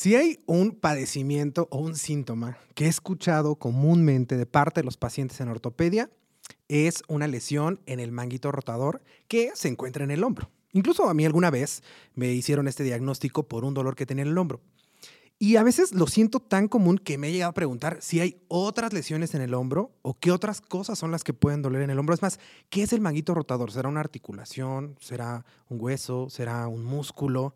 Si hay un padecimiento o un síntoma que he escuchado comúnmente de parte de los pacientes en ortopedia, es una lesión en el manguito rotador que se encuentra en el hombro. Incluso a mí alguna vez me hicieron este diagnóstico por un dolor que tenía en el hombro. Y a veces lo siento tan común que me he llegado a preguntar si hay otras lesiones en el hombro o qué otras cosas son las que pueden doler en el hombro. Es más, ¿qué es el manguito rotador? ¿Será una articulación? ¿Será un hueso? ¿Será un músculo?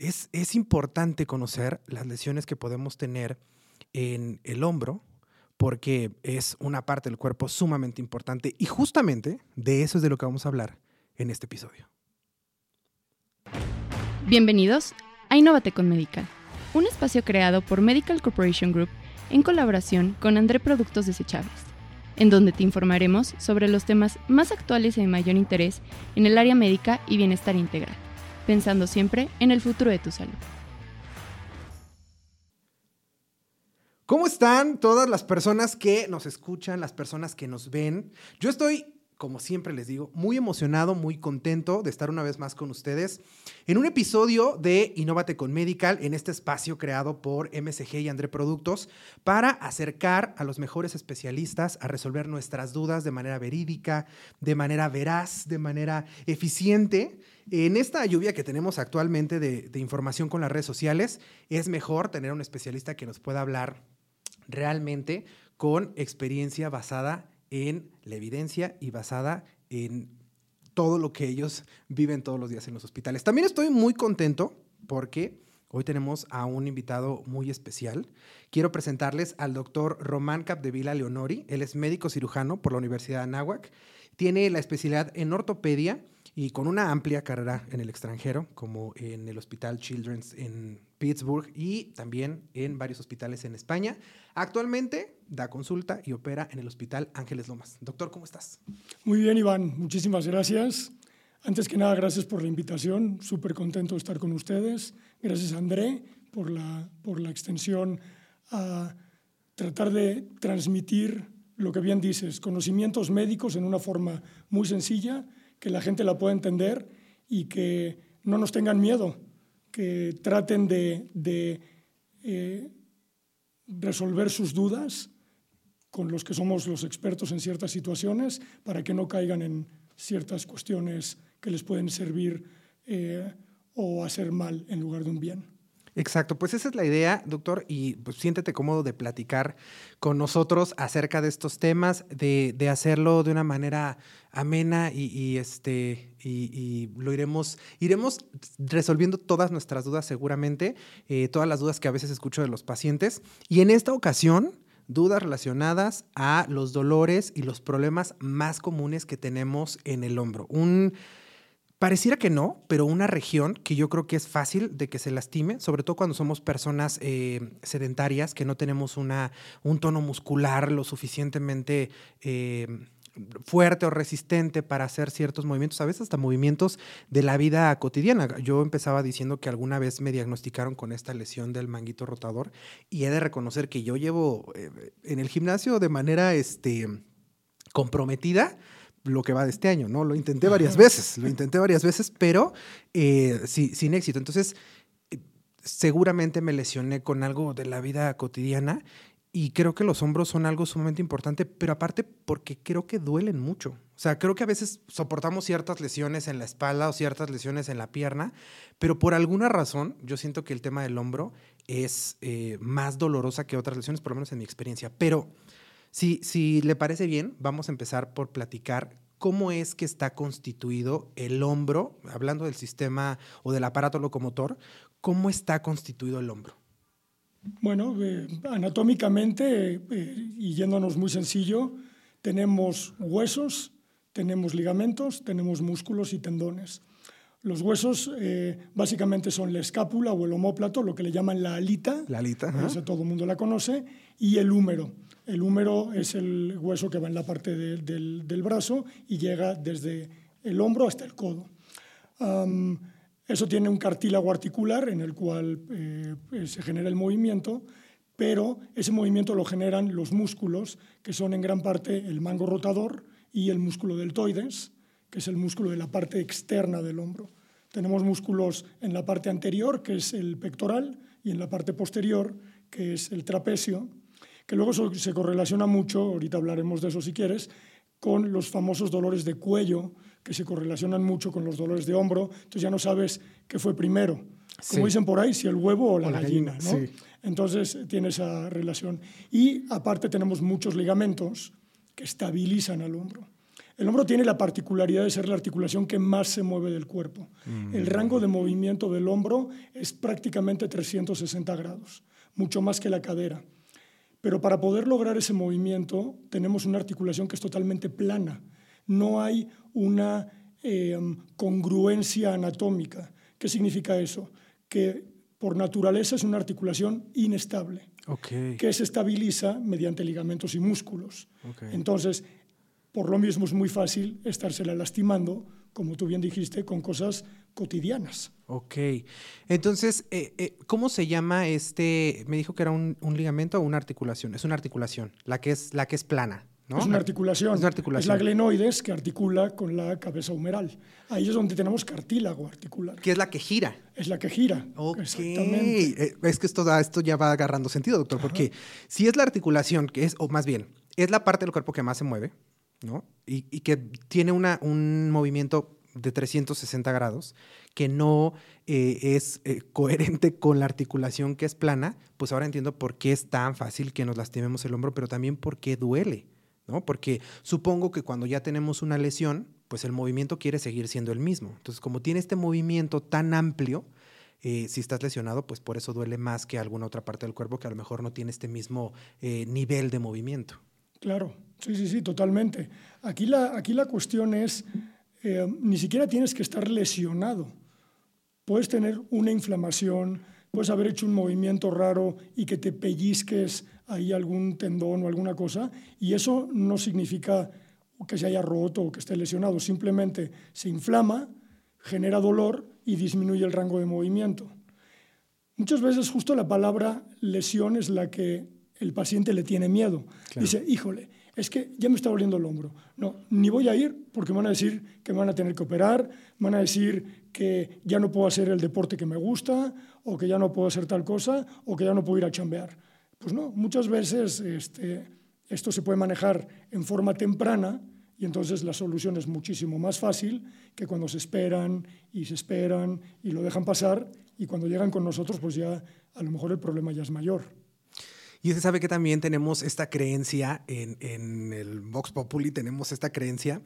Es, importante conocer las lesiones que podemos tener en el hombro porque es una parte del cuerpo sumamente importante y justamente de eso es de lo que vamos a hablar en este episodio. Bienvenidos a Innovate con Medical, un espacio creado por Medical Corporation Group en colaboración con André Productos Desechables, en donde te informaremos sobre los temas más actuales y de mayor interés en el área médica y bienestar integral pensando siempre en el futuro de tu salud. ¿Cómo están todas las personas que nos escuchan, las personas que nos ven? Yo estoy como siempre les digo, muy emocionado, muy contento de estar una vez más con ustedes en un episodio de Innovate con Medical, en este espacio creado por MSG y André Productos, para acercar a los mejores especialistas a resolver nuestras dudas de manera verídica, de manera veraz, de manera eficiente. En esta lluvia que tenemos actualmente de, de información con las redes sociales, es mejor tener un especialista que nos pueda hablar realmente con experiencia basada en la evidencia y basada en todo lo que ellos viven todos los días en los hospitales. También estoy muy contento porque hoy tenemos a un invitado muy especial. Quiero presentarles al doctor Román Capdevila Leonori. Él es médico cirujano por la Universidad de Anáhuac. Tiene la especialidad en ortopedia y con una amplia carrera en el extranjero, como en el Hospital Children's en Pittsburgh y también en varios hospitales en España. Actualmente da consulta y opera en el Hospital Ángeles Lomas. Doctor, ¿cómo estás? Muy bien, Iván. Muchísimas gracias. Antes que nada, gracias por la invitación. Súper contento de estar con ustedes. Gracias, André, por la, por la extensión a tratar de transmitir lo que bien dices, conocimientos médicos en una forma muy sencilla, que la gente la pueda entender y que no nos tengan miedo que traten de, eh, resolver sus dudas con los que somos los expertos en ciertas situaciones para que no caigan en ciertas cuestiones que les pueden servir eh, o hacer mal en lugar de un bien. Exacto, pues esa es la idea, doctor, y pues siéntete cómodo de platicar con nosotros acerca de estos temas, de, hacerlo de una manera amena y, este, y, lo iremos, iremos resolviendo todas nuestras dudas seguramente, eh, todas las dudas que a veces escucho de los pacientes. Y en esta ocasión, dudas relacionadas a los dolores y los problemas más comunes que tenemos en el hombro. Un Pareciera que no, pero una región que yo creo que es fácil de que se lastime, sobre todo cuando somos personas eh, sedentarias, que no tenemos una, un tono muscular lo suficientemente eh, fuerte o resistente para hacer ciertos movimientos, a veces hasta movimientos de la vida cotidiana. Yo empezaba diciendo que alguna vez me diagnosticaron con esta lesión del manguito rotador y he de reconocer que yo llevo eh, en el gimnasio de manera este, comprometida lo que va de este año, ¿no? Lo intenté varias veces, lo intenté varias veces, pero eh, sin éxito. Entonces, eh, seguramente me lesioné con algo de la vida cotidiana y creo que los hombros son algo sumamente importante, pero aparte porque creo que duelen mucho. O sea, creo que a veces soportamos ciertas lesiones en la espalda o ciertas lesiones en la pierna, pero por alguna razón yo siento que el tema del hombro es eh, más dolorosa que otras lesiones, por lo menos en mi experiencia. Pero si, si le parece bien, vamos a empezar por platicar cómo es que está constituido el hombro, hablando del sistema o del aparato locomotor, cómo está constituido el hombro. Bueno, eh, anatómicamente, eh, y yéndonos muy sencillo, tenemos huesos, tenemos ligamentos, tenemos músculos y tendones. Los huesos eh, básicamente son la escápula o el homóplato, lo que le llaman la alita. La alita. todo el mundo la conoce. Y el húmero. El húmero es el hueso que va en la parte del, brazo y llega desde el hombro hasta el codo. Eso tiene un cartílago articular en el cual eh, se genera el movimiento, pero ese movimiento lo generan los músculos, que son en gran parte el mango rotador y el músculo deltoides que es el músculo de la parte externa del hombro. Tenemos músculos en la parte anterior, que es el pectoral, y en la parte posterior, que es el trapecio, que luego se correlaciona mucho, ahorita hablaremos de eso si quieres, con los famosos dolores de cuello, que se correlacionan mucho con los dolores de hombro, entonces ya no sabes qué fue primero. Como dicen por ahí, si el huevo o la, gallina, ¿no? Entonces tiene esa relación. Y aparte tenemos muchos ligamentos que estabilizan al hombro. El hombro tiene la particularidad de ser la articulación que más se mueve del cuerpo. Mm. El rango de movimiento del hombro es prácticamente 360 grados, mucho más que la cadera. Pero para poder lograr ese movimiento tenemos una articulación que es totalmente plana. No hay una em, congruencia anatómica. ¿Qué significa eso? Que por naturaleza es una articulación inestable, que se estabiliza mediante ligamentos y músculos. Entonces, por lo mismo es muy fácil estársela lastimando, como tú bien dijiste, con cosas cotidianas. Ok. Entonces, eh, eh, ¿cómo se llama este? Me dijo que era un, ligamento o una articulación. Es una articulación, la que es, la que es plana. ¿No? Es una articulación. Es una articulación. Es la glenoides que articula con la cabeza humeral. Ahí es donde tenemos cartílago articular. Que es la que gira. Es la que gira. Ok. Exactamente. Eh, es que esto, esto ya va agarrando sentido, doctor, porque si es la articulación, que es, o más bien, es la parte del cuerpo que más se mueve, ¿no? Y, que tiene una, un movimiento de 360 grados que no eh, es eh, coherente con la articulación que es plana, pues ahora entiendo por qué es tan fácil que nos lastimemos el hombro, pero también por qué duele, Porque supongo que cuando ya tenemos una lesión, pues el movimiento quiere seguir siendo el mismo. Entonces, como tiene este movimiento tan amplio, eh, si estás lesionado, pues por eso duele más que alguna otra parte del cuerpo que a lo mejor no tiene este mismo nivel de movimiento. Claro, sí, sí, sí, totalmente. Aquí la, aquí la cuestión es, eh, ni siquiera tienes que estar lesionado. Puedes tener una inflamación, puedes haber hecho un movimiento raro y que te pellizques ahí algún tendón o alguna cosa, y eso no significa que se haya roto o que esté lesionado, simplemente se inflama, genera dolor y disminuye el rango de movimiento. Muchas veces justo la palabra lesión es la que el paciente le tiene miedo. Dice, híjole, es que ya me está doliendo el hombro. No, ni voy a ir porque me van a decir que me van a tener que operar, me van a decir que ya no puedo hacer el deporte que me gusta, o que ya no puedo hacer tal cosa, o que ya no puedo ir a chambear. Pues no, muchas veces este, esto se puede manejar en forma temprana y entonces la solución es muchísimo más fácil que cuando se esperan y se esperan y lo dejan pasar y cuando llegan con nosotros pues ya a lo mejor el problema ya es mayor. Y se sabe que también tenemos esta creencia en, en, el Vox Populi, tenemos esta creencia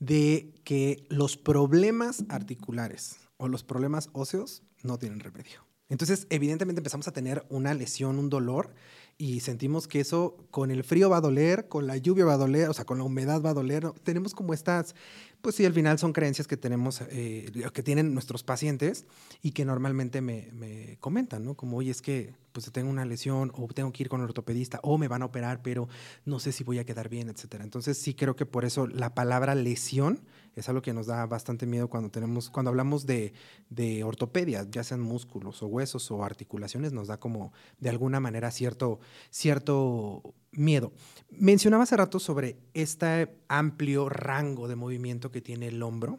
de que los problemas articulares o los problemas óseos no tienen remedio. Entonces, evidentemente empezamos a tener una lesión, un dolor, y sentimos que eso con el frío va a doler, con la lluvia va a doler, o sea, con la humedad va a doler. Tenemos como estas pues sí, al final son creencias que tenemos, eh, que tienen nuestros pacientes y que normalmente me, me, comentan, ¿no? Como, oye, es que pues tengo una lesión o tengo que ir con el ortopedista o me van a operar, pero no sé si voy a quedar bien, etcétera. Entonces sí creo que por eso la palabra lesión es algo que nos da bastante miedo cuando tenemos, cuando hablamos de, de ortopedia, ya sean músculos o huesos o articulaciones, nos da como de alguna manera cierto, cierto miedo. Mencionaba hace rato sobre este amplio rango de movimiento que tiene el hombro.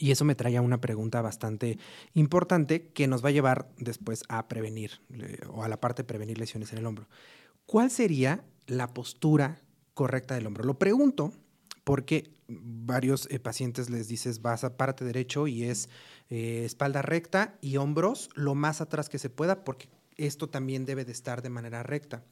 Y eso me trae a una pregunta bastante importante que nos va a llevar después a prevenir o a la parte de prevenir lesiones en el hombro. ¿Cuál sería la postura correcta del hombro? Lo pregunto porque varios eh, pacientes les dices vas a parte derecho y es eh, espalda recta y hombros lo más atrás que se pueda porque esto también debe de estar de manera recta.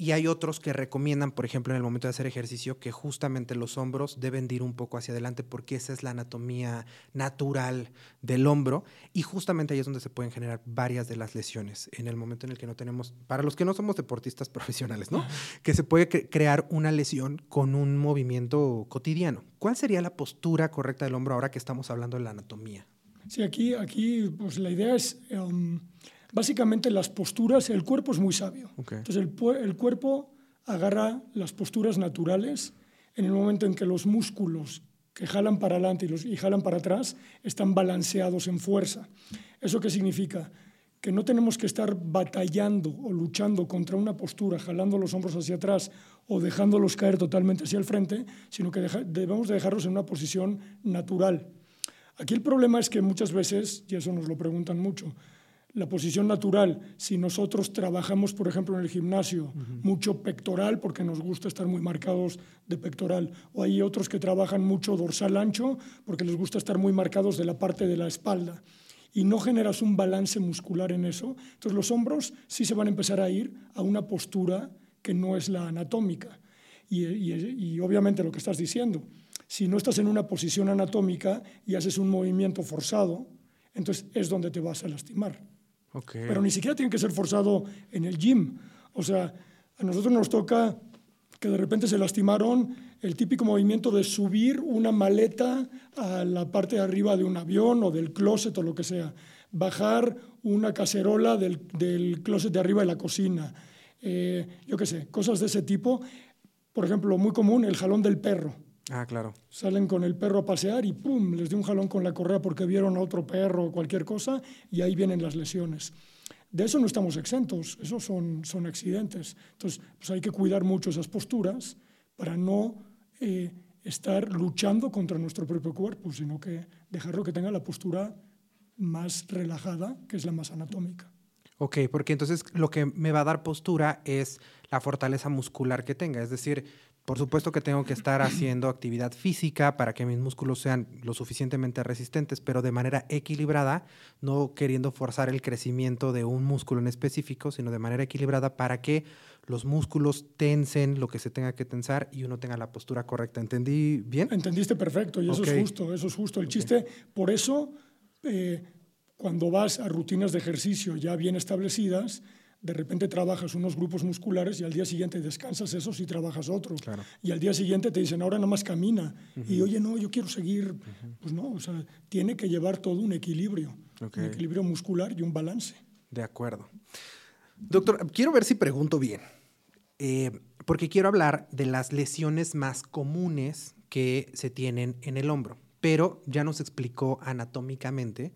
Y hay otros que recomiendan, por ejemplo, en el momento de hacer ejercicio, que justamente los hombros deben de ir un poco hacia adelante porque esa es la anatomía natural del hombro. Y justamente ahí es donde se pueden generar varias de las lesiones en el momento en el que no tenemos, para los que no somos deportistas profesionales, ¿no? Que se puede crear una lesión con un movimiento cotidiano. ¿Cuál sería la postura correcta del hombro ahora que estamos hablando de la anatomía? Sí, aquí, aquí pues la idea es... Um, Básicamente las posturas, el cuerpo es muy sabio. Entonces el, el, cuerpo agarra las posturas naturales en el momento en que los músculos que jalan para adelante y, los, y jalan para atrás están balanceados en fuerza. ¿Eso qué significa? Que no tenemos que estar batallando o luchando contra una postura, jalando los hombros hacia atrás o dejándolos caer totalmente hacia el frente, sino que debemos de dejarlos en una posición natural. Aquí el problema es que muchas veces, y eso nos lo preguntan mucho, la posición natural, si nosotros trabajamos, por ejemplo, en el gimnasio, mucho pectoral, porque nos gusta estar muy marcados de pectoral, o hay otros que trabajan mucho dorsal ancho, porque les gusta estar muy marcados de la parte de la espalda, y no generas un balance muscular en eso, entonces los hombros sí se van a empezar a ir a una postura que no es la anatómica. Y, y obviamente lo que estás diciendo, si no estás en una posición anatómica y haces un movimiento forzado, entonces es donde te vas a lastimar. Pero ni siquiera tiene que ser forzado en el gym. O sea, a nosotros nos toca que de repente se lastimaron el típico movimiento de subir una maleta a la parte de arriba de un avión o del closet o lo que sea, bajar una cacerola del, del closet de arriba de la cocina, eh, yo qué sé, cosas de ese tipo. Por ejemplo, muy común, el jalón del perro. Ah, claro. Salen con el perro a pasear y ¡pum! les dio un jalón con la correa porque vieron a otro perro o cualquier cosa y ahí vienen las lesiones. De eso no estamos exentos, esos son, son accidentes. Entonces, pues hay que cuidar mucho esas posturas para no eh, estar luchando contra nuestro propio cuerpo, sino que dejarlo que tenga la postura más relajada, que es la más anatómica. Ok, porque entonces lo que me va a dar postura es la fortaleza muscular que tenga, es decir, por supuesto que tengo que estar haciendo actividad física para que mis músculos sean lo suficientemente resistentes, pero de manera equilibrada, no queriendo forzar el crecimiento de un músculo en específico, sino de manera equilibrada para que los músculos tensen lo que se tenga que tensar y uno tenga la postura correcta. ¿Entendí bien? Entendiste perfecto y eso es justo, eso es justo. El chiste, por eso, eh, cuando vas a rutinas de ejercicio ya bien establecidas, de repente trabajas unos grupos musculares y al día siguiente descansas esos y trabajas otros. Y al día siguiente te dicen, ahora nada más camina. Y oye, no, yo quiero seguir. Pues no, o sea, tiene que llevar todo un equilibrio. Un equilibrio muscular y un balance. De acuerdo. Doctor, quiero ver si pregunto bien. Eh, porque quiero hablar de las lesiones más comunes que se tienen en el hombro. Pero ya nos explicó anatómicamente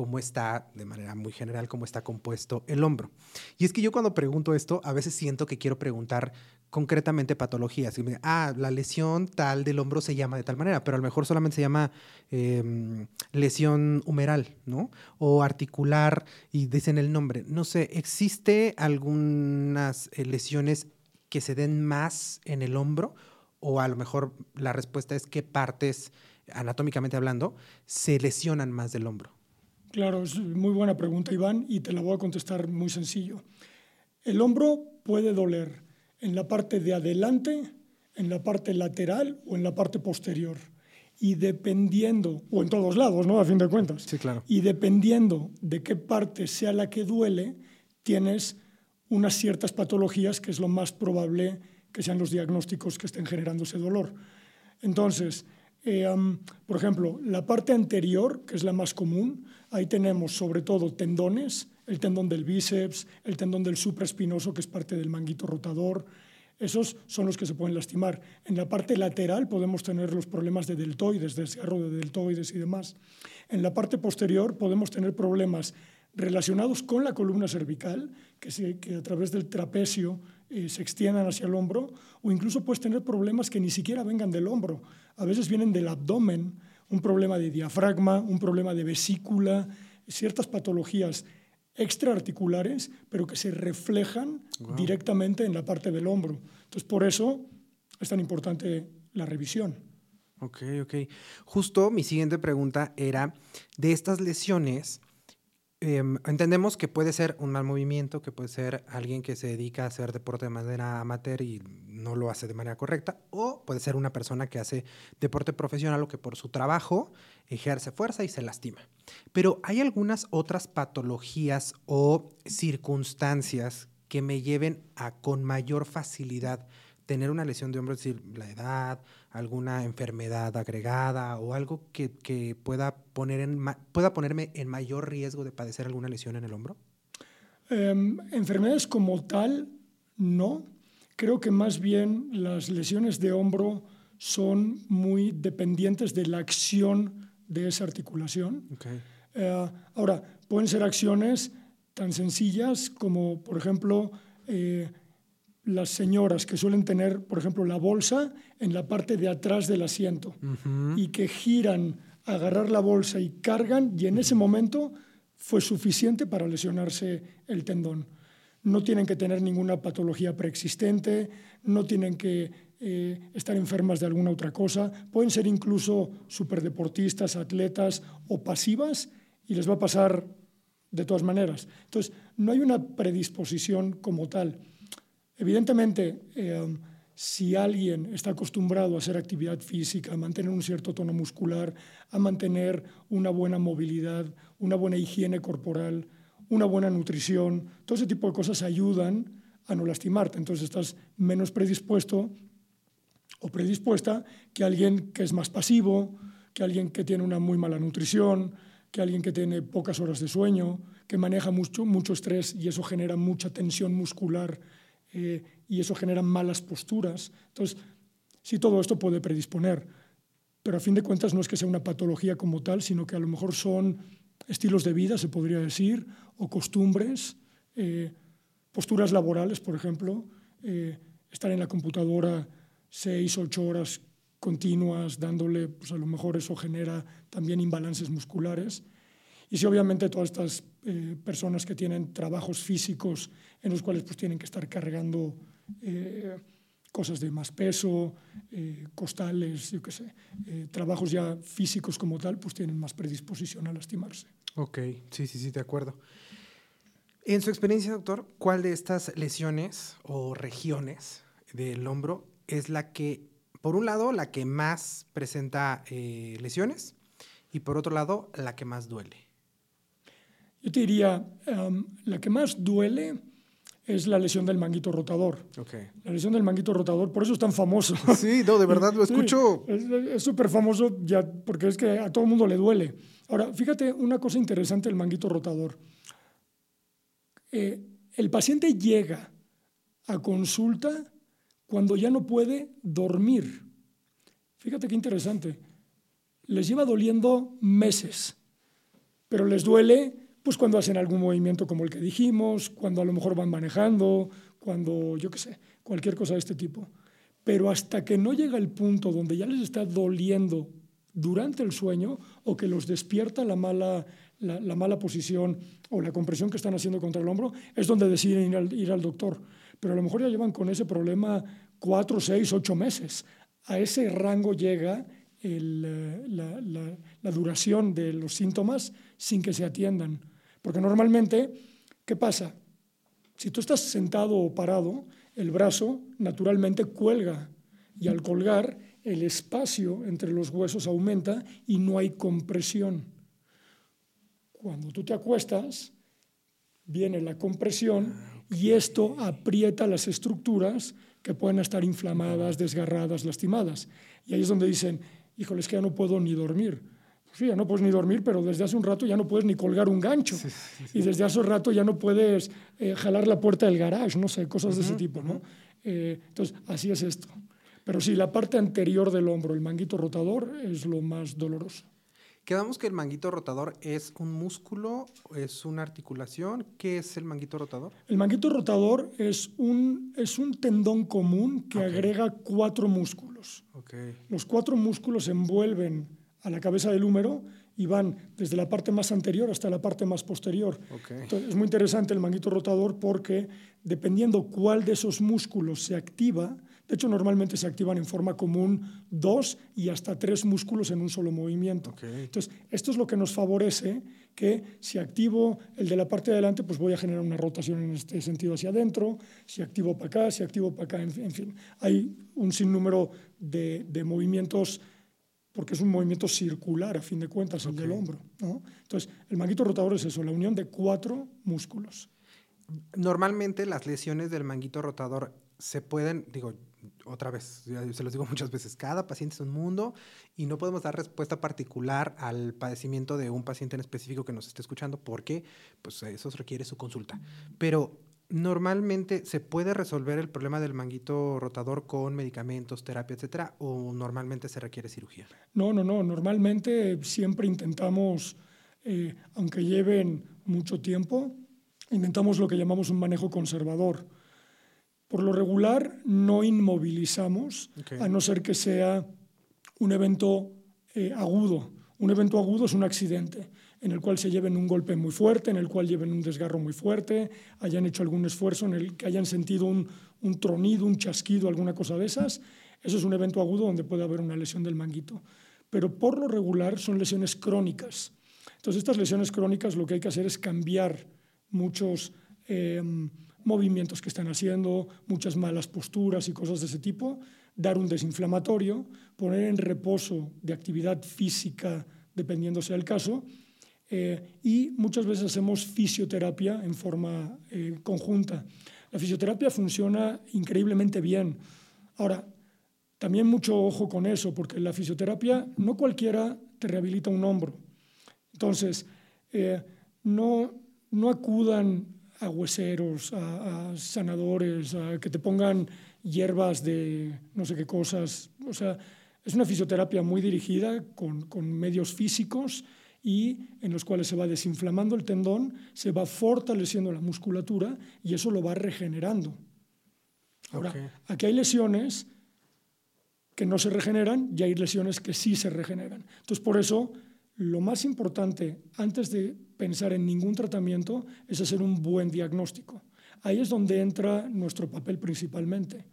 cómo está, de manera muy general, cómo está compuesto el hombro. Y es que yo cuando pregunto esto, a veces siento que quiero preguntar concretamente patologías. Y me, ah, la lesión tal del hombro se llama de tal manera, pero a lo mejor solamente se llama em, lesión humeral, ¿no? O articular y dicen el nombre. No sé, ¿existe algunas eh, lesiones que se den más en el hombro? O a lo mejor la respuesta es qué partes, anatómicamente hablando, se lesionan más del hombro. Claro, es muy buena pregunta, Iván, y te la voy a contestar muy sencillo. El hombro puede doler en la parte de adelante, en la parte lateral o en la parte posterior. Y dependiendo, o en todos lados, ¿no? A fin de cuentas. Sí, claro. Y dependiendo de qué parte sea la que duele, tienes unas ciertas patologías que es lo más probable que sean los diagnósticos que estén generando ese dolor. Entonces, eh, por ejemplo, la parte anterior, que es la más común, ahí tenemos sobre todo tendones, el tendón del bíceps, el tendón del supraespinoso, que es parte del manguito rotador. Esos son los que se pueden lastimar. En la parte lateral podemos tener los problemas de deltoides, desgarro de deltoides y demás. En la parte posterior podemos tener problemas relacionados con la columna cervical, que, que a través del trapecio eh, se extiendan hacia el hombro, o incluso puedes tener problemas que ni siquiera vengan del hombro. A veces vienen del abdomen, un problema de diafragma, un problema de vesícula, ciertas patologías extraarticulares, pero que se reflejan directamente en la parte del hombro. Entonces, por eso es tan importante la revisión. Ok, ok. Justo mi siguiente pregunta era, de estas lesiones, Em, entendemos que puede ser un mal movimiento, que puede ser alguien que se dedica a hacer deporte de manera amateur y no lo hace de manera correcta, o puede ser una persona que hace deporte profesional o que por su trabajo ejerce fuerza y se lastima. Pero hay algunas otras patologías o circunstancias que me lleven a con mayor facilidad tener una lesión de hombro, es decir, la edad, alguna enfermedad agregada o algo que, que pueda, poner en, pueda ponerme en mayor riesgo de padecer alguna lesión en el hombro? Em, enfermedades como tal, no. Creo que más bien las lesiones de hombro son muy dependientes de la acción de esa articulación. Eh, ahora, pueden ser acciones tan sencillas como, por ejemplo, eh, las señoras que suelen tener, por ejemplo, la bolsa en la parte de atrás del asiento y que giran a agarrar la bolsa y cargan y en ese momento fue suficiente para lesionarse el tendón. No tienen que tener ninguna patología preexistente, no tienen que eh, estar enfermas de alguna otra cosa, pueden ser incluso superdeportistas, atletas o pasivas y les va a pasar de todas maneras. Entonces, no hay una predisposición como tal. Evidentemente, eh, si alguien está acostumbrado a hacer actividad física, a mantener un cierto tono muscular, a mantener una buena movilidad, una buena higiene corporal, una buena nutrición, todo ese tipo de cosas ayudan a no lastimarte. Entonces estás menos predispuesto o predispuesta que alguien que es más pasivo, que alguien que tiene una muy mala nutrición, que alguien que tiene pocas horas de sueño, que maneja mucho, mucho estrés y eso genera mucha tensión muscular eh, y eso genera malas posturas. Entonces, sí, todo esto puede predisponer, pero a fin de cuentas no es que sea una patología como tal, sino que a lo mejor son estilos de vida, se podría decir, o costumbres, eh, posturas laborales, por ejemplo, eh, estar en la computadora seis, ocho horas continuas, dándole, pues a lo mejor eso genera también imbalances musculares. Y si obviamente todas estas eh, personas que tienen trabajos físicos en los cuales pues tienen que estar cargando eh, cosas de más peso, eh, costales, yo qué sé, trabajos ya físicos como tal, pues tienen más predisposición a lastimarse. Ok, sí, sí, sí, de acuerdo. En su experiencia, doctor, ¿cuál de estas lesiones o regiones del hombro es la que, por un lado, la que más presenta lesiones y por otro lado, la que más duele? Yo te diría, la que más duele es la lesión del manguito rotador. La lesión del manguito rotador, por eso es tan famoso. Sí, no, de verdad lo escucho. es súper famoso ya porque es que a todo el mundo le duele. Ahora, fíjate una cosa interesante del manguito rotador. Eh, el paciente llega a consulta cuando ya no puede dormir. Fíjate qué interesante. Les lleva doliendo meses, pero les duele pues cuando hacen algún movimiento como el que dijimos, cuando a lo mejor van manejando, cuando, yo qué sé, cualquier cosa de este tipo. Pero hasta que no llega el punto donde ya les está doliendo durante el sueño o que los despierta la mala, la, mala posición o la compresión que están haciendo contra el hombro, es donde deciden ir al, ir al doctor. Pero a lo mejor ya llevan con ese problema cuatro, seis, ocho meses. A ese rango llega el, la, la, la, duración de los síntomas sin que se atiendan. Porque normalmente, ¿qué pasa? Si tú estás sentado o parado, el brazo naturalmente cuelga y al colgar el espacio entre los huesos aumenta y no hay compresión. Cuando tú te acuestas, viene la compresión y esto aprieta las estructuras que pueden estar inflamadas, desgarradas, lastimadas. Y ahí es donde dicen, híjole, es que ya no puedo ni dormir. Sí, ya no puedes ni dormir, pero desde hace un rato ya no puedes ni colgar un gancho. Y desde hace un rato ya no puedes eh, jalar la puerta del garage, no sé, cosas de ese tipo, ¿no? Eh, entonces, así es esto. Pero sí, la parte anterior del hombro, el manguito rotador, es lo más doloroso. Quedamos que el manguito rotador es un músculo, es una articulación. ¿Qué es el manguito rotador? El manguito rotador es un, es un tendón común que agrega cuatro músculos. Okay. Los cuatro músculos envuelven a la cabeza del húmero y van desde la parte más anterior hasta la parte más posterior. Entonces, es muy interesante el manguito rotador porque dependiendo cuál de esos músculos se activa, de hecho normalmente se activan en forma común dos y hasta tres músculos en un solo movimiento. Entonces, esto es lo que nos favorece que si activo el de la parte de adelante, pues voy a generar una rotación en este sentido hacia adentro, si activo para acá, si activo para acá, en, fin, hay un sinnúmero de, de movimientos porque es un movimiento circular, a fin de cuentas, el del hombro. ¿no? Entonces, el manguito rotador es eso, la unión de cuatro músculos. Normalmente las lesiones del manguito rotador se pueden, digo, otra vez, se los digo muchas veces, cada paciente es un mundo y no podemos dar respuesta particular al padecimiento de un paciente en específico que nos esté escuchando porque pues eso requiere su consulta. Pero normalmente se puede resolver el problema del manguito rotador con medicamentos, terapia, etcétera, o normalmente se requiere cirugía? No, no, no. Normalmente siempre intentamos, eh, aunque lleven mucho tiempo, intentamos lo que llamamos un manejo conservador. Por lo regular, no inmovilizamos, a no ser que sea un evento eh, agudo. Un evento agudo es un accidente. En el cual se lleven un golpe muy fuerte, en el cual lleven un desgarro muy fuerte, hayan hecho algún esfuerzo en el que hayan sentido un, un tronido, un chasquido, alguna cosa de esas. Eso es un evento agudo donde puede haber una lesión del manguito. Pero por lo regular son lesiones crónicas. Entonces, estas lesiones crónicas lo que hay que hacer es cambiar muchos eh, movimientos que están haciendo, muchas malas posturas y cosas de ese tipo, dar un desinflamatorio, poner en reposo de actividad física, dependiendo sea el caso, eh, y muchas veces hacemos fisioterapia en forma eh, conjunta. La fisioterapia funciona increíblemente bien. Ahora, también mucho ojo con eso, porque la fisioterapia no cualquiera te rehabilita un hombro. Entonces, eh, no, no acudan a hueseros, a, sanadores, a que te pongan hierbas de no sé qué cosas. O sea, es una fisioterapia muy dirigida con, con medios físicos y en los cuales se va desinflamando el tendón, se va fortaleciendo la musculatura y eso lo va regenerando. Ahora, aquí hay lesiones que no se regeneran y hay lesiones que sí se regeneran. Entonces, por eso, lo más importante antes de pensar en ningún tratamiento es hacer un buen diagnóstico. Ahí es donde entra nuestro papel principalmente.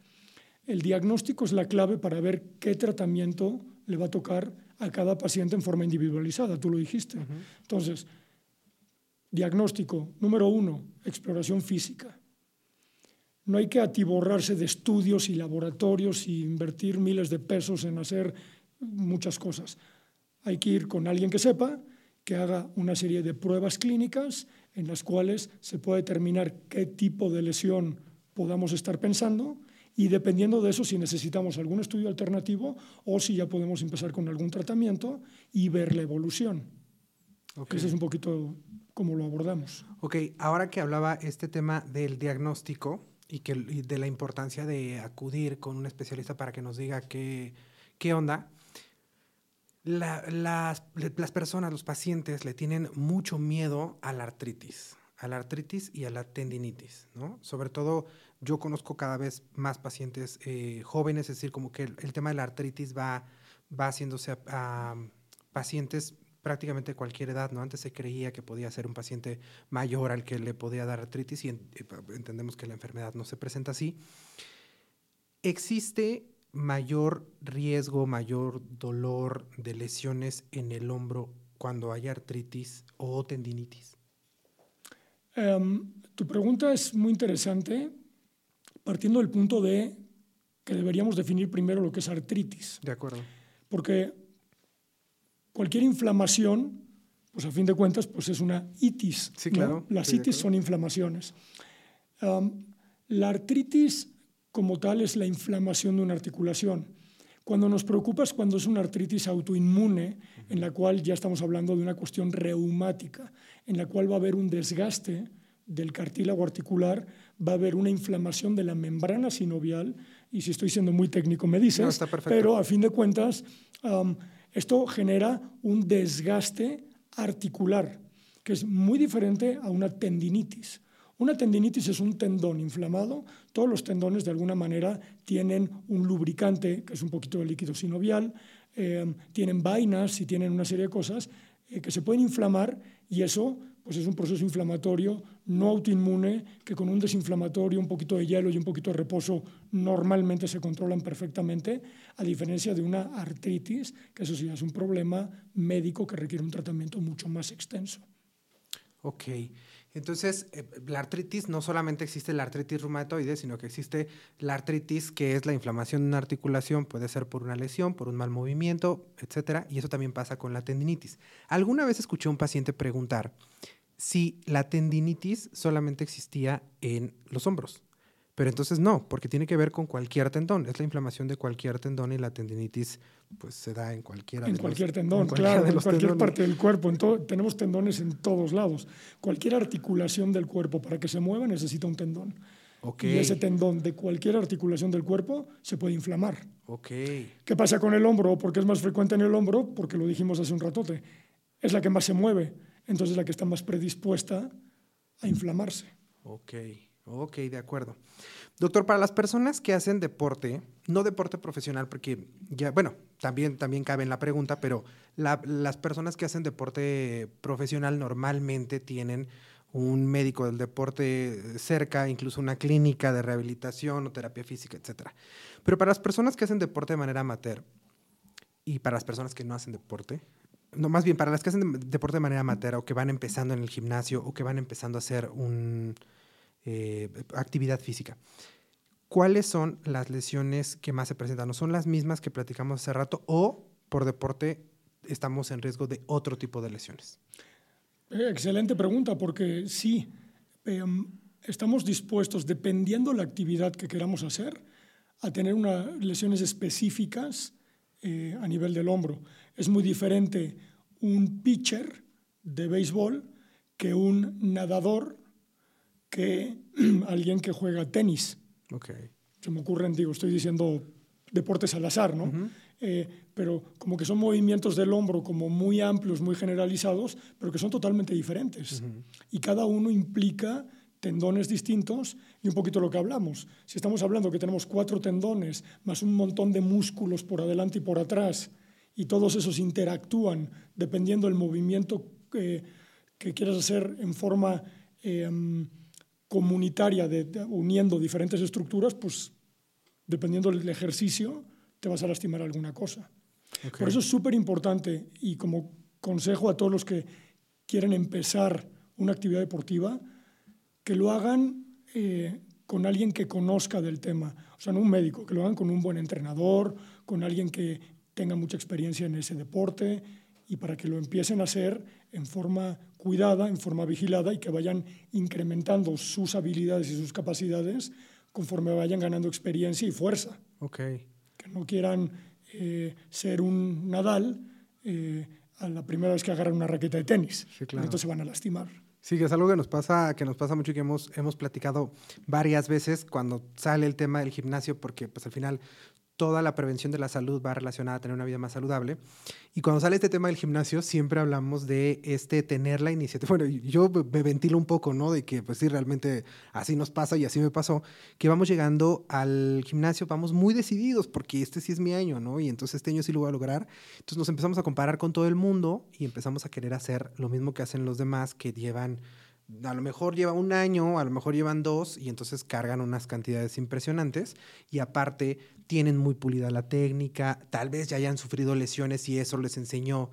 El diagnóstico es la clave para ver qué tratamiento le va a tocar a cada paciente en forma individualizada, tú lo dijiste. Entonces, diagnóstico, número uno, exploración física. No hay que atiborrarse de estudios y laboratorios y invertir miles de pesos en hacer muchas cosas. Hay que ir con alguien que sepa, que haga una serie de pruebas clínicas en las cuales se puede determinar qué tipo de lesión podamos estar pensando y dependiendo de eso si necesitamos algún estudio alternativo o si ya podemos empezar con algún tratamiento y ver la evolución. Ese es un poquito cómo lo abordamos. Ok, ahora que hablaba este tema del diagnóstico y, que, de la importancia de acudir con un especialista para que nos diga qué, qué onda, las, las personas, los pacientes le tienen mucho miedo a la artritis a la artritis y a la tendinitis, ¿no? Sobre todo yo conozco cada vez más pacientes eh, jóvenes, es decir, como que el, tema de la artritis va, va haciéndose a, pacientes prácticamente de cualquier edad, ¿no? Antes se creía que podía ser un paciente mayor al que le podía dar artritis y entendemos que la enfermedad no se presenta así. ¿Existe mayor riesgo, mayor dolor de lesiones en el hombro cuando hay artritis o tendinitis? Em, tu pregunta es muy interesante, partiendo del punto de que deberíamos definir primero lo que es artritis. De acuerdo. Porque cualquier inflamación, pues a fin de cuentas, pues es una itis. Sí, claro. Las itis son inflamaciones. La artritis como tal es la inflamación de una articulación. Cuando nos preocupa es cuando es una artritis autoinmune, en la cual ya estamos hablando de una cuestión reumática, en la cual va a haber un desgaste del cartílago articular, va a haber una inflamación de la membrana sinovial, y si estoy siendo muy técnico me dices, pero a fin de cuentas esto genera un desgaste articular, que es muy diferente a una tendinitis. Una tendinitis es un tendón inflamado. Todos los tendones, de alguna manera, tienen un lubricante, que es un poquito de líquido sinovial, eh, tienen vainas y tienen una serie de cosas eh, que se pueden inflamar y eso pues es un proceso inflamatorio no autoinmune que con un desinflamatorio, un poquito de hielo y un poquito de reposo normalmente se controlan perfectamente, a diferencia de una artritis, que eso sí es un problema médico que requiere un tratamiento mucho más extenso. Ok. Entonces, eh, la artritis, no solamente existe la artritis reumatoide, sino que existe la artritis que es la inflamación de una articulación, puede ser por una lesión, por un mal movimiento, etcétera, y eso también pasa con la tendinitis. Alguna vez escuché a un paciente preguntar si la tendinitis solamente existía en los hombros. Pero entonces no, porque tiene que ver con cualquier tendón. Es la inflamación de cualquier tendón y la tendinitis pues se da en cualquiera en cualquier tendón, claro, en cualquier parte del cuerpo. tenemos tendones en todos lados. Cualquier articulación del cuerpo para que se mueva necesita un tendón. Y ese tendón de cualquier articulación del cuerpo se puede inflamar. Okay. ¿Qué pasa con el hombro? ¿Por qué es más frecuente en el hombro? Porque lo dijimos hace un ratote. Es la que más se mueve, entonces la que está más predispuesta a inflamarse. Ok. Ok, de acuerdo. Doctor, para las personas que hacen deporte, no deporte profesional, porque bueno, también, también cabe en la pregunta, pero las personas que hacen deporte profesional normalmente tienen un médico del deporte cerca, incluso una clínica de rehabilitación o terapia física, etc. Pero para las personas que hacen deporte de manera amateur y para las personas que no hacen deporte, no, más bien para las que hacen deporte de manera amateur o que van empezando en el gimnasio o que van empezando a hacer una eh, actividad física, ¿cuáles son las lesiones que más se presentan? ¿No son las mismas que platicamos hace rato o por deporte estamos en riesgo de otro tipo de lesiones? Eh, excelente pregunta, porque sí, em, estamos dispuestos, dependiendo la actividad que queramos hacer, a tener unas lesiones específicas eh, a nivel del hombro. Es muy diferente un pitcher de béisbol que un nadador que alguien que juega tenis. Okay. Se me ocurren, digo, estoy diciendo deportes al azar, ¿no? Eh, pero como que son movimientos del hombro como muy amplios, muy generalizados, pero que son totalmente diferentes. Y cada uno implica tendones distintos y un poquito lo que hablamos. Si estamos hablando que tenemos cuatro tendones más un montón de músculos por adelante y por atrás, y todos esos interactúan dependiendo del movimiento que, que quieras hacer en forma em, comunitaria, de, uniendo diferentes estructuras, pues dependiendo del ejercicio, te vas a lastimar alguna cosa. Por eso es súper importante y como consejo a todos los que quieren empezar una actividad deportiva, que lo hagan eh, con alguien que conozca del tema, o sea, no un médico, que lo hagan con un buen entrenador, con alguien que tenga mucha experiencia en ese deporte y para que lo empiecen a hacer en forma cuidada, en forma vigilada y que vayan incrementando sus habilidades y sus capacidades conforme vayan ganando experiencia y fuerza. Okay no quieran eh, ser un Nadal eh, a la primera vez que agarran una raqueta de tenis. Entonces se van a lastimar. Sí, que es algo que nos pasa, que nos pasa mucho y que hemos, hemos platicado varias veces cuando sale el tema del gimnasio, porque pues al final toda la prevención de la salud va relacionada a tener una vida más saludable. Y cuando sale este tema del gimnasio, siempre hablamos de este tener la iniciativa. Bueno, yo me ventilo un poco, ¿no? De que, pues sí, realmente así nos pasa y así me pasó, que vamos llegando al gimnasio, vamos muy decididos, porque este sí es mi año, ¿no? Y entonces este año sí lo voy a lograr. Entonces nos empezamos a comparar con todo el mundo y empezamos a querer hacer lo mismo que hacen los demás que llevan a lo mejor lleva un año, a lo mejor llevan dos, y entonces cargan unas cantidades impresionantes. Y aparte, tienen muy pulida la técnica, tal vez ya hayan sufrido lesiones y eso les enseñó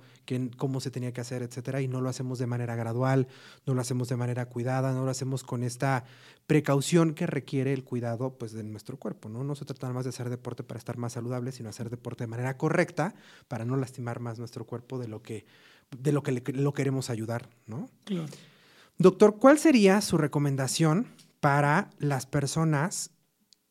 cómo se tenía que hacer, etcétera. Y no lo hacemos de manera gradual, no lo hacemos de manera cuidada, no lo hacemos con esta precaución que requiere el cuidado pues, de nuestro cuerpo. ¿no? no se trata más de hacer deporte para estar más saludable, sino hacer deporte de manera correcta para no lastimar más nuestro cuerpo de lo que, de lo, que lo queremos ayudar. ¿no? Claro. Doctor, ¿cuál sería su recomendación para las personas,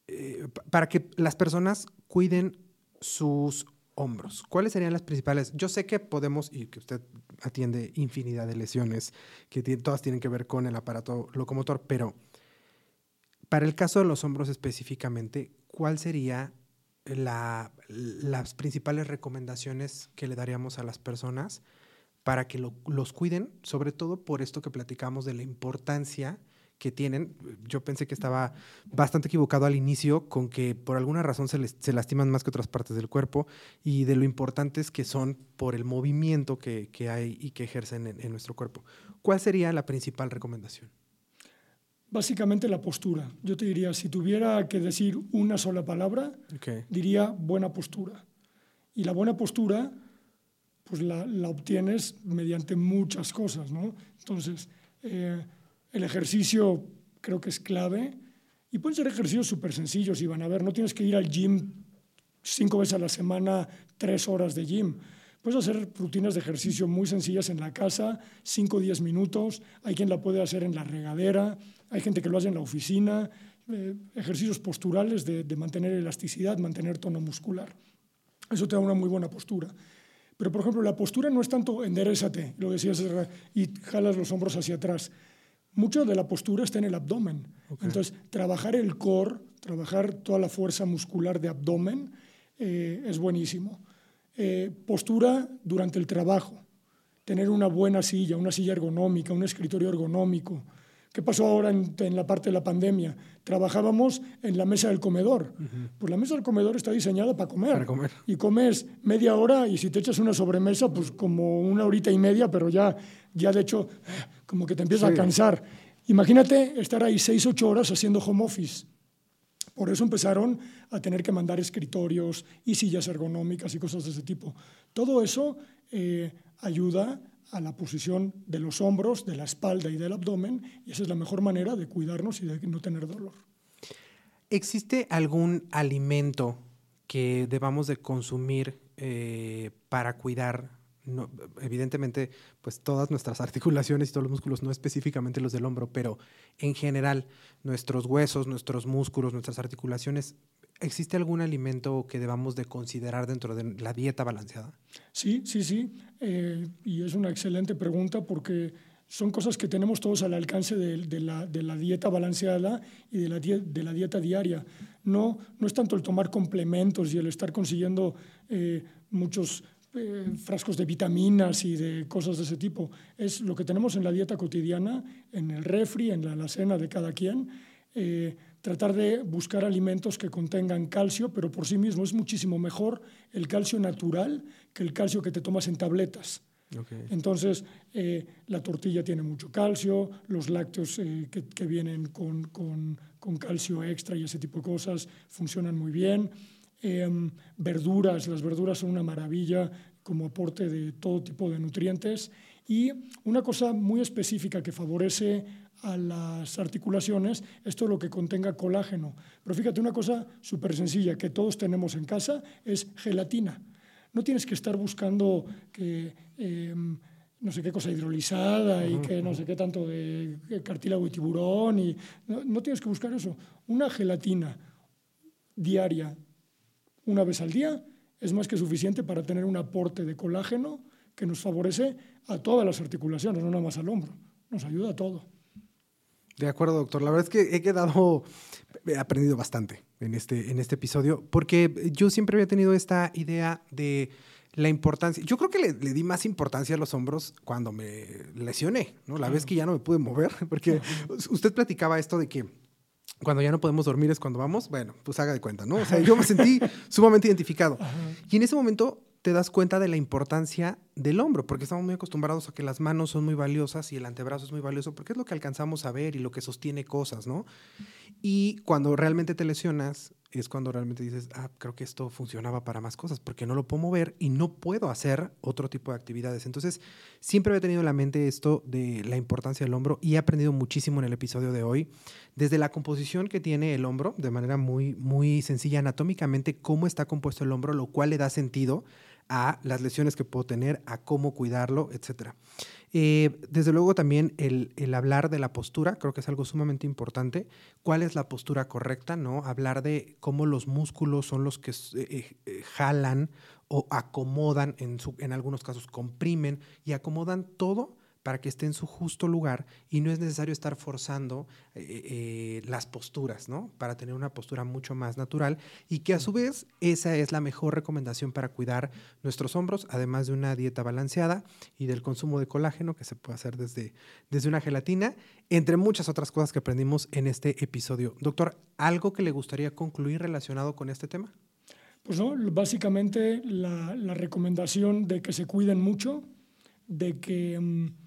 eh, para que las personas cuiden sus hombros? ¿Cuáles serían las principales? Yo sé que podemos, y que usted atiende infinidad de lesiones, que todas tienen que ver con el aparato locomotor, pero para el caso de los hombros específicamente, ¿cuál sería las principales recomendaciones que le daríamos a las personas para que los cuiden, sobre todo por esto que platicamos de la importancia que tienen. Yo pensé que estaba bastante equivocado al inicio con que por alguna razón se, les, se lastiman más que otras partes del cuerpo y de lo importantes que son por el movimiento que, que hay y que ejercen en, nuestro cuerpo. ¿Cuál sería la principal recomendación? Básicamente la postura. Yo te diría, si tuviera que decir una sola palabra, diría buena postura. Y la buena postura pues la, obtienes mediante muchas cosas, ¿no? Entonces, eh, el ejercicio creo que es clave y pueden ser ejercicios súper sencillos, y van a ver, no tienes que ir al gym cinco veces a la semana, tres horas de gym. Puedes hacer rutinas de ejercicio muy sencillas en la casa, cinco o diez minutos. Hay quien la puede hacer en la regadera, hay gente que lo hace en la oficina. Eh, ejercicios posturales de, de mantener elasticidad, mantener tono muscular. Eso te da una muy buena postura. Pero, por ejemplo, la postura no es tanto enderezate, lo decías, y jalas los hombros hacia atrás. Mucho de la postura está en el abdomen. Entonces, trabajar el core, trabajar toda la fuerza muscular de abdomen eh, es buenísimo. Eh, postura durante el trabajo. Tener una buena silla, una silla ergonómica, un escritorio ergonómico, ¿Qué pasó ahora en, la parte de la pandemia? Trabajábamos en la mesa del comedor. Pues la mesa del comedor está diseñada para comer. Para comer. Y comes media hora y si te echas una sobremesa, pues como una horita y media, pero ya, ya de hecho, como que te empieza a cansar. Imagínate estar ahí seis, ocho horas haciendo home office. Por eso empezaron a tener que mandar escritorios y sillas ergonómicas y cosas de ese tipo. Todo eso eh, ayuda a la posición de los hombros, de la espalda y del abdomen, y esa es la mejor manera de cuidarnos y de no tener dolor. ¿Existe algún alimento que debamos de consumir eh, para cuidar, evidentemente, pues todas nuestras articulaciones y todos los músculos, no específicamente los del hombro, pero en general nuestros huesos, nuestros músculos, nuestras articulaciones, ¿Existe algún alimento que debamos de considerar dentro de la dieta balanceada? Sí, sí, sí. Eh, y es una excelente pregunta porque son cosas que tenemos todos al alcance de, la, dieta balanceada y de la, dieta diaria. No, no es tanto el tomar complementos y el estar consiguiendo eh, muchos eh, frascos de vitaminas y de cosas de ese tipo. Es lo que tenemos en la dieta cotidiana, en el refri, en la alacena de cada quien tratar de buscar alimentos que contengan calcio, pero por sí mismo es muchísimo mejor el calcio natural que el calcio que te tomas en tabletas. Entonces, eh, la tortilla tiene mucho calcio, los lácteos eh, que, vienen con, con, calcio extra y ese tipo de cosas funcionan muy bien. Em, verduras, las verduras son una maravilla como aporte de todo tipo de nutrientes. Y una cosa muy específica que favorece a las articulaciones, esto es lo que contenga colágeno. Pero fíjate, una cosa súper sencilla que todos tenemos en casa es gelatina. No tienes que estar buscando que... Em, no sé qué cosa hidrolizada y que no sé qué tanto de cartílago y tiburón. Y, no, tienes que buscar eso. Una gelatina diaria, una vez al día, es más que suficiente para tener un aporte de colágeno que nos favorece a todas las articulaciones, no nada más al hombro. Nos ayuda a todo. De acuerdo, doctor. La verdad es que he quedado, he aprendido bastante en este, en este episodio, porque yo siempre había tenido esta idea de la importancia. Yo creo que le, di más importancia a los hombros cuando me lesioné, ¿no? La vez que ya no me pude mover, porque usted platicaba esto de que cuando ya no podemos dormir es cuando vamos, bueno, pues haga de cuenta, ¿no? O sea, yo me sentí sumamente identificado. Y en ese momento te das cuenta de la importancia del hombro, porque estamos muy acostumbrados a que las manos son muy valiosas y el antebrazo es muy valioso, porque es lo que alcanzamos a ver y lo que sostiene cosas, ¿no? Y cuando realmente te lesionas, es cuando realmente dices, ah, creo que esto funcionaba para más cosas, porque no lo puedo mover y no puedo hacer otro tipo de actividades. Entonces, siempre he tenido en la mente esto de la importancia del hombro y he aprendido muchísimo en el episodio de hoy, desde la composición que tiene el hombro, de manera muy, muy sencilla, anatómicamente, cómo está compuesto el hombro, lo cual le da sentido a las lesiones que puedo tener, a cómo cuidarlo, etc. Eh, desde luego también el, hablar de la postura, creo que es algo sumamente importante. ¿Cuál es la postura correcta? ¿no? Hablar de cómo los músculos son los que eh, eh, jalan o acomodan, en, en algunos casos comprimen y acomodan todo para que esté en su justo lugar y no es necesario estar forzando eh, eh, las posturas, ¿no? Para tener una postura mucho más natural y que a su vez esa es la mejor recomendación para cuidar nuestros hombros, además de una dieta balanceada y del consumo de colágeno que se puede hacer desde, desde una gelatina, entre muchas otras cosas que aprendimos en este episodio. Doctor, ¿algo que le gustaría concluir relacionado con este tema? Pues no, básicamente la, recomendación de que se cuiden mucho, de que... Mm,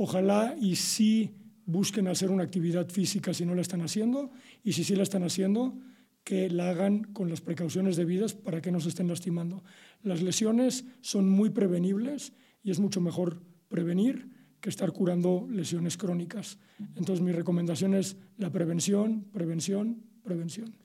Ojalá y sí busquen hacer una actividad física si no la están haciendo y si sí la están haciendo, que la hagan con las precauciones debidas para que no se estén lastimando. Las lesiones son muy prevenibles y es mucho mejor prevenir que estar curando lesiones crónicas. Entonces mi recomendación es la prevención, prevención, prevención.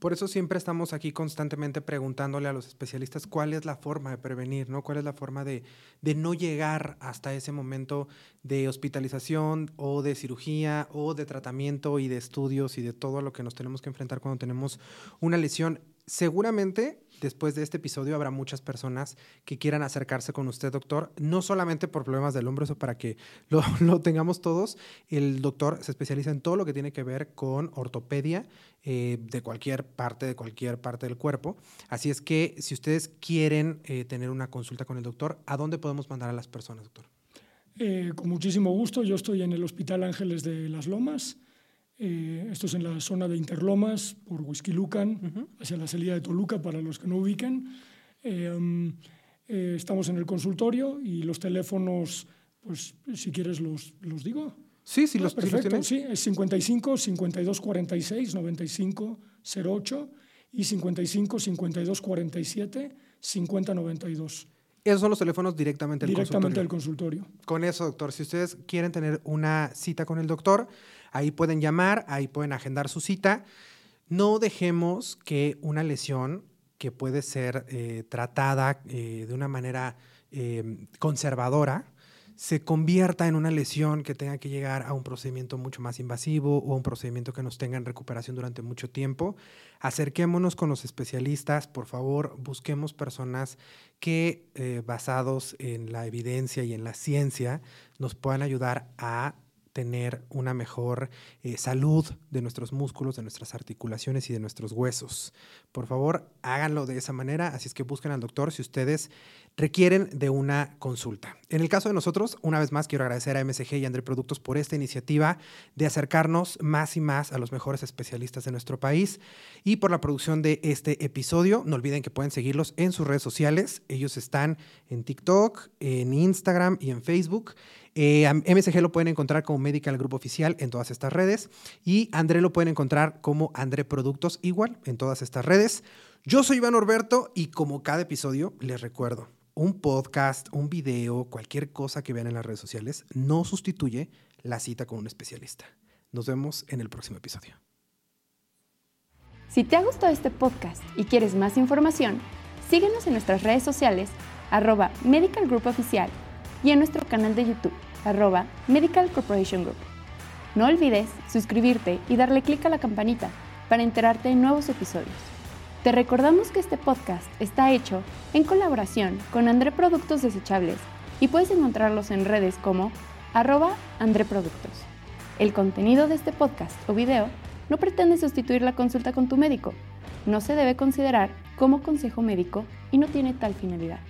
Por eso siempre estamos aquí constantemente preguntándole a los especialistas cuál es la forma de prevenir, ¿no? ¿Cuál es la forma de, de, no llegar hasta ese momento de hospitalización o de cirugía o de tratamiento y de estudios y de todo lo que nos tenemos que enfrentar cuando tenemos una lesión? Seguramente después de este episodio habrá muchas personas que quieran acercarse con usted, doctor, no solamente por problemas del hombro, eso para que lo, lo tengamos todos. El doctor se especializa en todo lo que tiene que ver con ortopedia eh, de cualquier parte, de cualquier parte del cuerpo. Así es que si ustedes quieren eh, tener una consulta con el doctor, ¿a dónde podemos mandar a las personas, doctor? Eh, con muchísimo gusto, yo estoy en el Hospital Ángeles de Las Lomas. Eh, esto es en la zona de Interlomas, por Huizquilucan, hacia la salida de Toluca, para los que no ubiquen. Eh, um, estamos en el consultorio y los teléfonos, pues si quieres los, los digo. Sí, sí, los, Perfecto, sí, es 55 52 46 95 08 y 55 52 47 50 92. Esos son los teléfonos directamente del Directamente consultorio. consultorio. Con eso, doctor, si ustedes quieren tener una cita con el doctor, ahí pueden llamar, ahí pueden agendar su cita. No dejemos que una lesión que puede ser eh, tratada eh, de una manera eh, conservadora, se convierta en una lesión que tenga que llegar a un procedimiento mucho más invasivo o un procedimiento que nos tenga en recuperación durante mucho tiempo. Acerquémonos con los especialistas, por favor, busquemos personas que, eh, basados en la evidencia y en la ciencia, nos puedan ayudar a tener una mejor eh, salud de nuestros músculos, de nuestras articulaciones y de nuestros huesos. Por favor, háganlo de esa manera, así es que busquen al doctor si ustedes requieren de una consulta. En el caso de nosotros, una vez más quiero agradecer a MSG y André Productos por esta iniciativa de acercarnos más y más a los mejores especialistas de nuestro país y por la producción de este episodio. No olviden que pueden seguirlos en sus redes sociales. Ellos están en TikTok, en Instagram y en Facebook. Eh, MSG lo pueden encontrar como Medical Grupo Oficial en todas estas redes y André lo pueden encontrar como André Productos igual en todas estas redes. Yo soy Iván Orberto y como cada episodio les recuerdo, un podcast, un video, cualquier cosa que vean en las redes sociales no sustituye la cita con un especialista. Nos vemos en el próximo episodio. Si te ha gustado este podcast y quieres más información, síguenos en nuestras redes sociales, arroba Medical Group Oficial y en nuestro canal de YouTube, arroba Medical Corporation Group. No olvides suscribirte y darle clic a la campanita para enterarte de nuevos episodios. Te recordamos que este podcast está hecho en colaboración con André Productos Desechables y puedes encontrarlos en redes como arroba André Productos. El contenido de este podcast o video no pretende sustituir la consulta con tu médico. No se debe considerar como consejo médico y no tiene tal finalidad.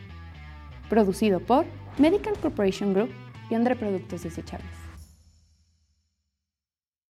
Producido por Medical Corporation Group y André Productos Desechables.